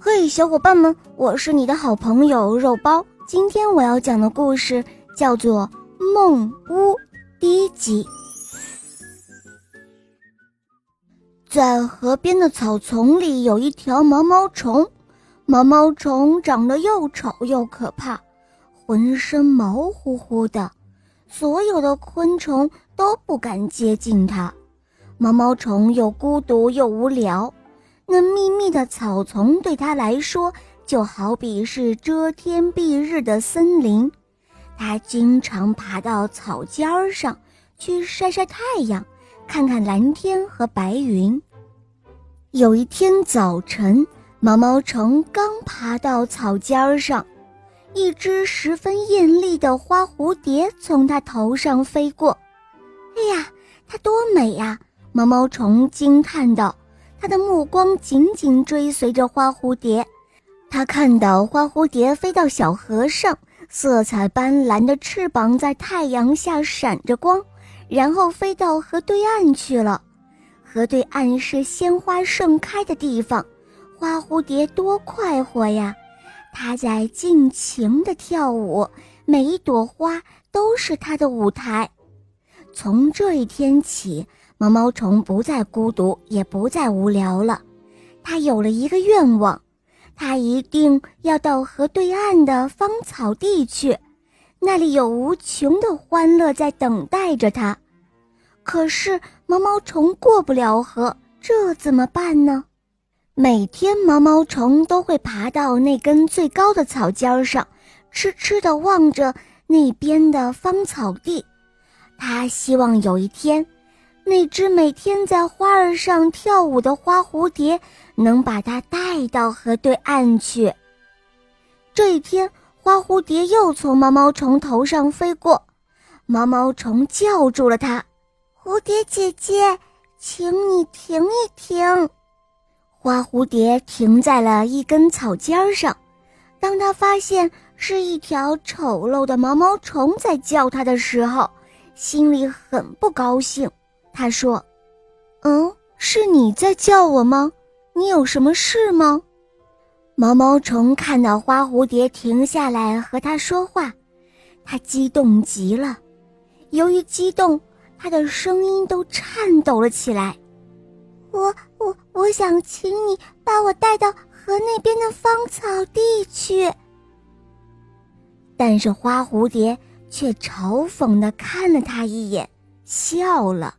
嘿，小伙伴们，我是你的好朋友肉包。今天我要讲的故事叫做《梦屋》第一集。在河边的草丛里有一条毛毛虫，毛毛虫长得又丑又可怕，浑身毛乎乎的，所有的昆虫都不敢接近它。毛毛虫又孤独又无聊。那密密的草丛对他来说就好比是遮天蔽日的森林，他经常爬到草尖儿上去晒晒太阳，看看蓝天和白云。有一天早晨，毛毛虫刚爬到草尖儿上，一只十分艳丽的花蝴蝶从它头上飞过。哎呀，它多美呀！毛毛虫惊叹道。他的目光紧紧追随着花蝴蝶，他看到花蝴蝶飞到小河上，色彩斑斓的翅膀在太阳下闪着光，然后飞到河对岸去了。河对岸是鲜花盛开的地方，花蝴蝶多快活呀！它在尽情地跳舞，每一朵花都是它的舞台。从这一天起。毛毛虫不再孤独，也不再无聊了。它有了一个愿望，它一定要到河对岸的芳草地去，那里有无穷的欢乐在等待着它。可是毛毛虫过不了河，这怎么办呢？每天毛毛虫都会爬到那根最高的草尖上，痴痴地望着那边的芳草地。他希望有一天。那只每天在花儿上跳舞的花蝴蝶，能把它带到河对岸去。这一天，花蝴蝶又从毛毛虫头上飞过，毛毛虫叫住了它：“蝴蝶姐姐，请你停一停。”花蝴蝶停在了一根草尖上，当它发现是一条丑陋的毛毛虫在叫它的时候，心里很不高兴。他说：“嗯，是你在叫我吗？你有什么事吗？”毛毛虫看到花蝴蝶停下来和他说话，他激动极了。由于激动，他的声音都颤抖了起来。我我我想请你把我带到河那边的芳草地去。但是花蝴蝶却嘲讽的看了他一眼，笑了。